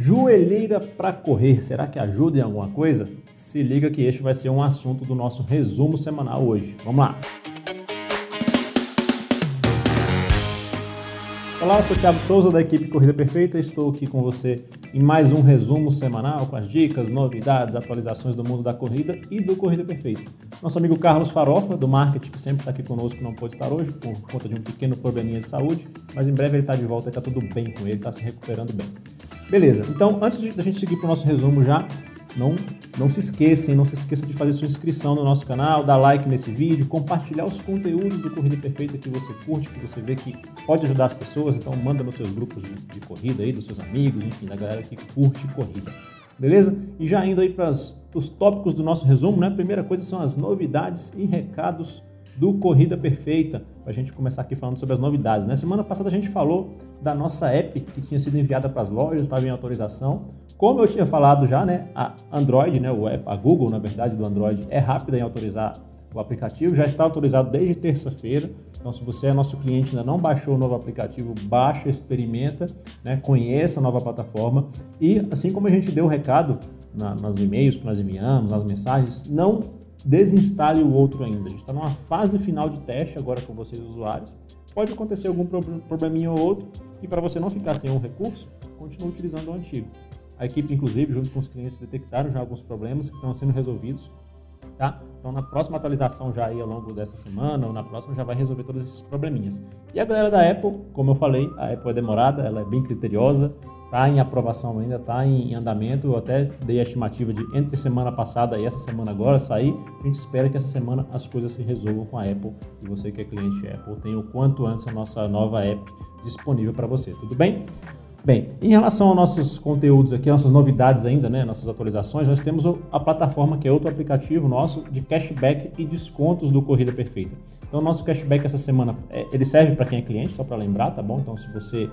Joelheira para correr, será que ajuda em alguma coisa? Se liga que este vai ser um assunto do nosso resumo semanal hoje. Vamos lá! Olá, eu sou o Thiago Souza da equipe Corrida Perfeita. Estou aqui com você em mais um resumo semanal com as dicas, novidades, atualizações do mundo da corrida e do Corrida Perfeita. Nosso amigo Carlos Farofa, do marketing, que sempre está aqui conosco, não pôde estar hoje por conta de um pequeno probleminha de saúde, mas em breve ele está de volta e está tudo bem com ele, está se recuperando bem. Beleza, então antes de a gente seguir para o nosso resumo já, não, não se esqueçam, não se esqueça de fazer sua inscrição no nosso canal, dar like nesse vídeo, compartilhar os conteúdos do Corrida Perfeita que você curte, que você vê que pode ajudar as pessoas, então manda nos seus grupos de, de corrida aí, dos seus amigos, enfim, da galera que curte corrida. Beleza? E já indo aí para os tópicos do nosso resumo, né? Primeira coisa são as novidades e recados do Corrida Perfeita, a gente começar aqui falando sobre as novidades. Na né? semana passada a gente falou da nossa app que tinha sido enviada para as lojas, estava em autorização. Como eu tinha falado já, né, a Android, né, o app, a Google, na verdade, do Android, é rápida em autorizar o aplicativo, já está autorizado desde terça-feira. Então, se você é nosso cliente ainda não baixou o novo aplicativo, baixa, experimenta, né, conheça a nova plataforma. E assim como a gente deu o recado na, nos e-mails que nós enviamos, nas mensagens, não desinstale o outro ainda. A gente está numa fase final de teste agora com vocês, usuários. Pode acontecer algum probleminha ou outro e para você não ficar sem um recurso, continue utilizando o antigo. A equipe, inclusive, junto com os clientes, detectaram já alguns problemas que estão sendo resolvidos. Tá? Então, na próxima atualização, já aí ao longo dessa semana ou na próxima, já vai resolver todos esses probleminhas. E a galera da Apple, como eu falei, a Apple é demorada, ela é bem criteriosa, está em aprovação ainda, está em andamento. Eu até dei a estimativa de entre semana passada e essa semana agora sair. A gente espera que essa semana as coisas se resolvam com a Apple e você que é cliente Apple tenha o quanto antes a nossa nova app disponível para você. Tudo bem? Bem, em relação aos nossos conteúdos aqui, nossas novidades ainda, né, nossas atualizações, nós temos a plataforma que é outro aplicativo nosso de cashback e descontos do Corrida Perfeita. Então, nosso cashback essa semana, é, ele serve para quem é cliente, só para lembrar, tá bom? Então, se você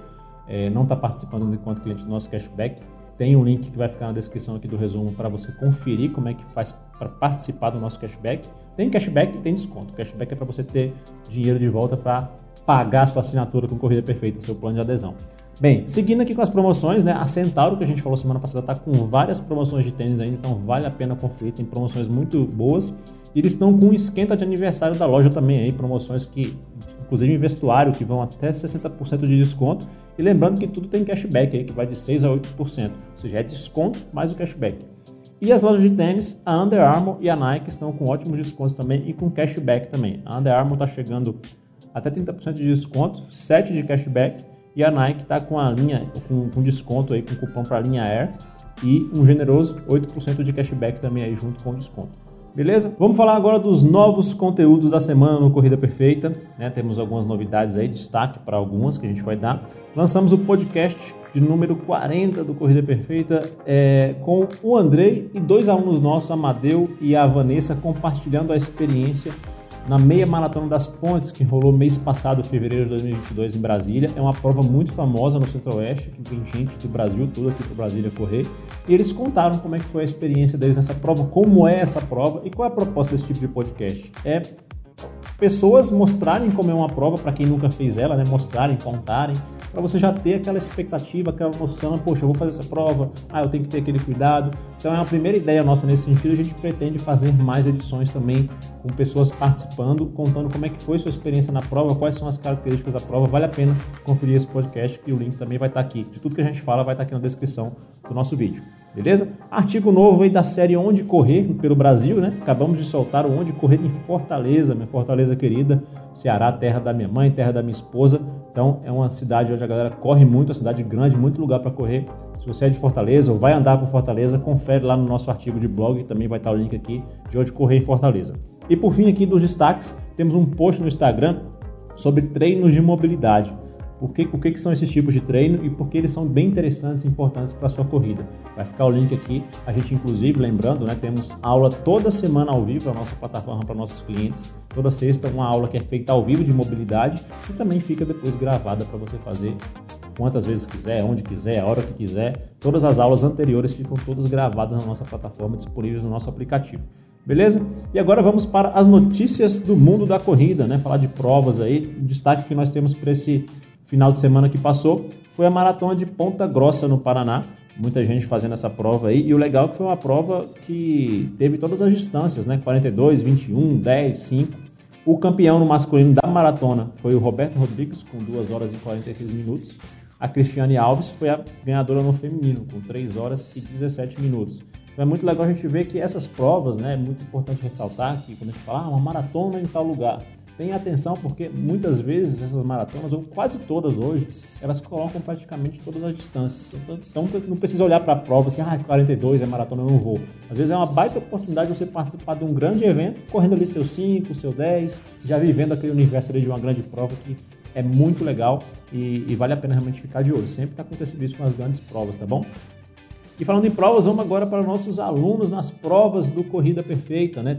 é, não está participando enquanto cliente do nosso cashback, tem um link que vai ficar na descrição aqui do resumo para você conferir como é que faz para participar do nosso cashback. Tem cashback e tem desconto. Cashback é para você ter dinheiro de volta para pagar a sua assinatura com Corrida Perfeita, seu plano de adesão. Bem, seguindo aqui com as promoções, né? A Centauro, que a gente falou semana passada, está com várias promoções de tênis ainda, então vale a pena conferir, tem promoções muito boas. E eles estão com um esquenta de aniversário da loja também aí, promoções que, inclusive em vestuário, que vão até 60% de desconto. E lembrando que tudo tem cashback aí, que vai de 6 a 8%, ou seja, é desconto mais o cashback. E as lojas de tênis, a Under Armour e a Nike estão com ótimos descontos também e com cashback também. A Under Armour está chegando até 30% de desconto, 7 de cashback e a Nike está com a linha com, com desconto aí com cupom para a linha Air e um generoso 8% de cashback também aí junto com desconto. Beleza? Vamos falar agora dos novos conteúdos da semana no Corrida Perfeita. Né? Temos algumas novidades aí, destaque para algumas que a gente vai dar. Lançamos o podcast de número 40 do Corrida Perfeita é, com o Andrei e dois alunos nossos, Amadeu e a Vanessa, compartilhando a experiência na meia maratona das pontes que rolou mês passado, fevereiro de 2022 em Brasília. É uma prova muito famosa no Centro-Oeste, que tem gente do Brasil todo aqui para Brasília correr. E eles contaram como é que foi a experiência deles nessa prova, como é essa prova e qual é a proposta desse tipo de podcast. É pessoas mostrarem como é uma prova para quem nunca fez ela, né? Mostrarem, contarem para você já ter aquela expectativa, aquela noção, poxa, eu vou fazer essa prova, ah, eu tenho que ter aquele cuidado. Então é uma primeira ideia nossa nesse sentido, a gente pretende fazer mais edições também com pessoas participando, contando como é que foi sua experiência na prova, quais são as características da prova. Vale a pena conferir esse podcast e o link também vai estar aqui. De tudo que a gente fala vai estar aqui na descrição do nosso vídeo. Beleza? Artigo novo aí da série Onde Correr pelo Brasil, né? Acabamos de soltar o Onde Correr em Fortaleza, minha Fortaleza querida, Ceará, terra da minha mãe, terra da minha esposa. Então é uma cidade onde a galera corre muito, uma cidade grande, muito lugar para correr. Se você é de Fortaleza ou vai andar por Fortaleza, confere lá no nosso artigo de blog, também vai estar o link aqui de onde correr em Fortaleza. E por fim aqui dos destaques, temos um post no Instagram sobre treinos de mobilidade. Por que, o que, que são esses tipos de treino e por que eles são bem interessantes e importantes para a sua corrida. Vai ficar o link aqui. A gente, inclusive, lembrando, né, temos aula toda semana ao vivo na nossa plataforma para nossos clientes. Toda sexta, uma aula que é feita ao vivo de mobilidade e também fica depois gravada para você fazer quantas vezes quiser, onde quiser, a hora que quiser. Todas as aulas anteriores ficam todas gravadas na nossa plataforma, disponíveis no nosso aplicativo. Beleza? E agora vamos para as notícias do mundo da corrida, né? Falar de provas aí. O destaque que nós temos para esse final de semana que passou foi a maratona de Ponta Grossa no Paraná. muita gente fazendo essa prova aí. E o legal é que foi uma prova que teve todas as distâncias, né? 42, 21, 10, 5. O campeão no masculino da maratona foi o Roberto Rodrigues, com 2 horas e 46 minutos. A Cristiane Alves foi a ganhadora no feminino, com 3 horas e 17 minutos. Então é muito legal a gente ver que essas provas, né, é muito importante ressaltar que quando a gente fala ah, uma maratona em tal lugar, Tenha atenção porque muitas vezes essas maratonas, ou quase todas hoje, elas colocam praticamente todas as distâncias. Então, então não precisa olhar para a prova assim, ah, 42 é maratona, eu não vou. Às vezes é uma baita oportunidade de você participar de um grande evento, correndo ali seu 5, seu 10, já vivendo aquele universo ali de uma grande prova que é muito legal e, e vale a pena realmente ficar de olho. Sempre está acontecendo isso com as grandes provas, tá bom? E falando em provas, vamos agora para nossos alunos nas provas do Corrida Perfeita, né?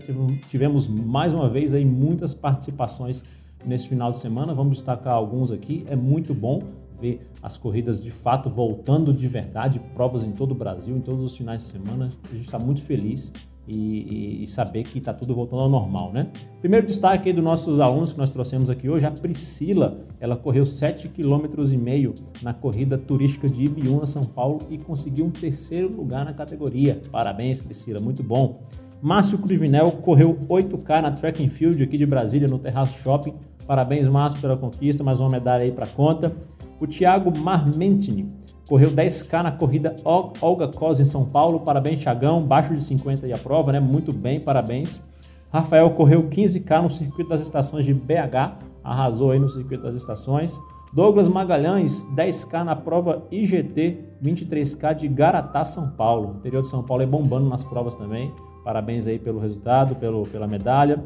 Tivemos mais uma vez aí muitas participações nesse final de semana. Vamos destacar alguns aqui. É muito bom ver as corridas de fato voltando de verdade, provas em todo o Brasil, em todos os finais de semana. A gente está muito feliz e, e, saber que está tudo voltando ao normal, né? Primeiro destaque aí dos nossos alunos que nós trouxemos aqui hoje, a Priscila, ela correu 7,5 km na corrida turística de Ibiúna, São Paulo e conseguiu um terceiro lugar na categoria. Parabéns, Priscila, muito bom. Márcio Cruvinel correu 8K na Track and Field aqui de Brasília, no Terraço Shopping. Parabéns, Márcio, pela conquista, mais uma medalha aí para conta. O Thiago Marmentini Correu 10K na corrida Olga Cos em São Paulo. Parabéns, Thiagão. Baixo de 50 e a prova, né? Muito bem, parabéns. Rafael correu 15K no circuito das estações de BH. Arrasou aí no circuito das estações. Douglas Magalhães, 10K na prova IGT, 23K de Garatá, São Paulo. O interior de São Paulo é bombando nas provas também. Parabéns aí pelo resultado, pelo, pela medalha.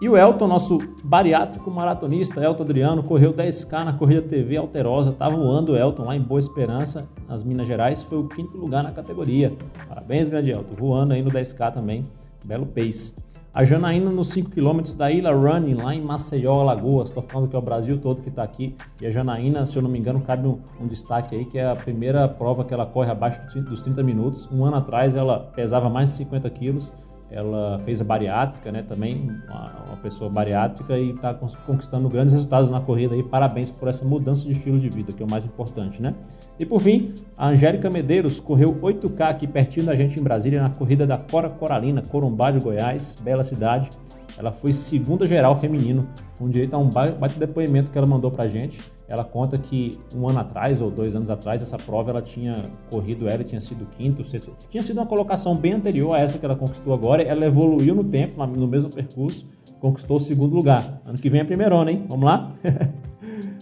E o Elton, nosso bariátrico maratonista, Elton Adriano, correu 10K na corrida TV Alterosa. Tá voando o Elton lá em Boa Esperança, nas Minas Gerais. Foi o quinto lugar na categoria. Parabéns, grande Elton. Voando aí no 10K também. Belo pace. A Janaína nos 5 km da Ilha Running, lá em Maceió, Alagoas. Estou falando que é o Brasil todo que está aqui. E a Janaína, se eu não me engano, cabe um, um, destaque aí, que é a primeira prova que ela corre abaixo dos 30 minutos. Um ano atrás ela pesava mais de 50 quilos ela fez a bariátrica, né, também uma, pessoa bariátrica e está conquistando grandes resultados na corrida aí. Parabéns por essa mudança de estilo de vida, que é o mais importante, né? E por fim, a Angélica Medeiros correu 8K aqui pertinho da gente em Brasília na corrida da Cora Coralina, Corumbá de Goiás, bela cidade. Ela foi segunda geral feminino, com direito a um bate depoimento que ela mandou pra gente. Ela conta que um ano atrás ou dois anos atrás, essa prova ela tinha corrido, ela tinha sido quinto, sexto, tinha sido uma colocação bem anterior a essa que ela conquistou agora. Ela evoluiu no tempo, no mesmo percurso, conquistou o segundo lugar. Ano que vem é primeirona, hein? Vamos lá?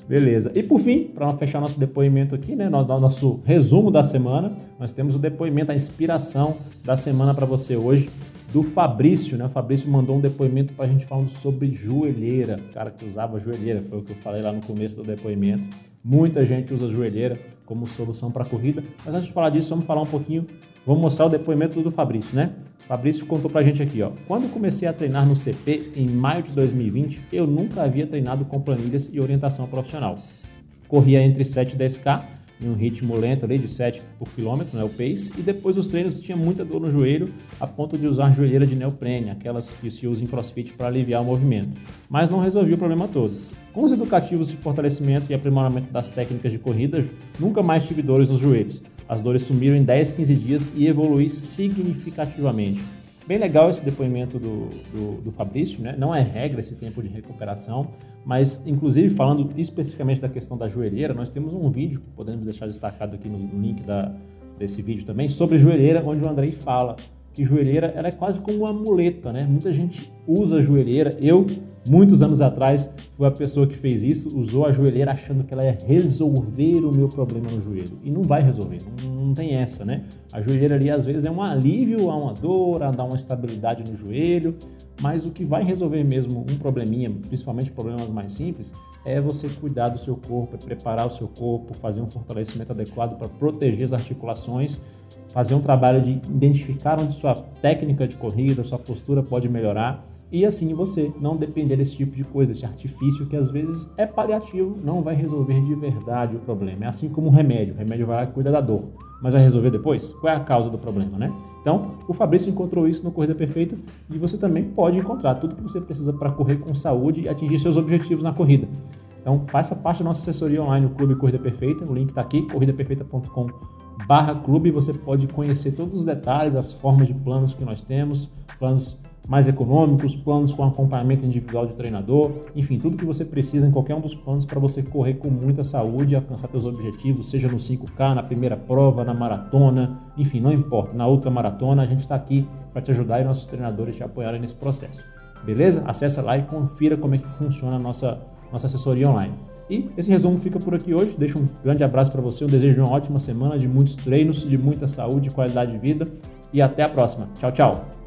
Beleza. E por fim, para fechar nosso depoimento aqui, né, nosso resumo da semana, nós temos o depoimento, a inspiração da semana para você hoje do Fabrício, né? O Fabrício mandou um depoimento para a gente falando sobre joelheira, o cara que usava joelheira, foi o que eu falei lá no começo do depoimento. Muita gente usa joelheira como solução para corrida, mas antes de falar disso, vamos falar um pouquinho, vamos mostrar o depoimento do Fabrício, né? O Fabrício contou para a gente aqui, ó. Quando comecei a treinar no CP em maio de 2020, eu nunca havia treinado com planilhas e orientação profissional. Corria entre 7 e 10k em um ritmo lento ali de 7 por quilômetro, né, o pace, e depois dos treinos tinha muita dor no joelho, a ponto de usar joelheira de neoprene, aquelas que se usam em crossfit para aliviar o movimento. Mas não resolvia o problema todo. Com os educativos de fortalecimento e aprimoramento das técnicas de corrida, nunca mais tive dores nos joelhos. As dores sumiram em 10, 15 dias e evolui significativamente. Bem legal esse depoimento do, do, do, Fabrício, né? Não é regra esse tempo de recuperação, mas inclusive falando especificamente da questão da joelheira, nós temos um vídeo que podemos deixar destacado aqui no, link da, desse vídeo também, sobre joelheira, onde o Andrei fala que joelheira ela é quase como uma muleta, né? Muita gente usa a joelheira. Eu, muitos anos atrás, fui a pessoa que fez isso, usou a joelheira achando que ela ia resolver o meu problema no joelho. E não vai resolver, não, não tem essa, né? A joelheira ali às vezes é um alívio a uma dor, a dar uma estabilidade no joelho, mas o que vai resolver mesmo um probleminha, principalmente problemas mais simples, é você cuidar do seu corpo, é preparar o seu corpo, fazer um fortalecimento adequado para proteger as articulações fazer um trabalho de identificar onde sua técnica de corrida, sua postura pode melhorar e assim você não depender desse tipo de coisa, desse artifício que às vezes é paliativo, não vai resolver de verdade o problema. É assim como o remédio, o remédio vai lá e cuida da dor, mas vai resolver depois? Qual é a causa do problema, né? Então, o Fabrício encontrou isso no Corrida Perfeita e você também pode encontrar tudo que você precisa para correr com saúde e atingir seus objetivos na corrida. Então, faça parte da nossa assessoria online, o Clube Corrida Perfeita, o link está aqui, corridaperfeita.com barra clube você pode conhecer todos os detalhes, as formas de planos que nós temos, planos mais econômicos, planos com acompanhamento individual de treinador, enfim, tudo que você precisa em qualquer um dos planos para você correr com muita saúde e alcançar seus objetivos, seja no 5K, na primeira prova, na maratona, enfim, não importa, na outra maratona, a gente está aqui para te ajudar e nossos treinadores te apoiarem nesse processo. Beleza? Acesse lá e confira como é que funciona a nossa, nossa assessoria online. E esse resumo fica por aqui hoje. Deixo um grande abraço para você, eu desejo uma ótima semana de muitos treinos, de muita saúde qualidade de vida. E até a próxima. Tchau, tchau.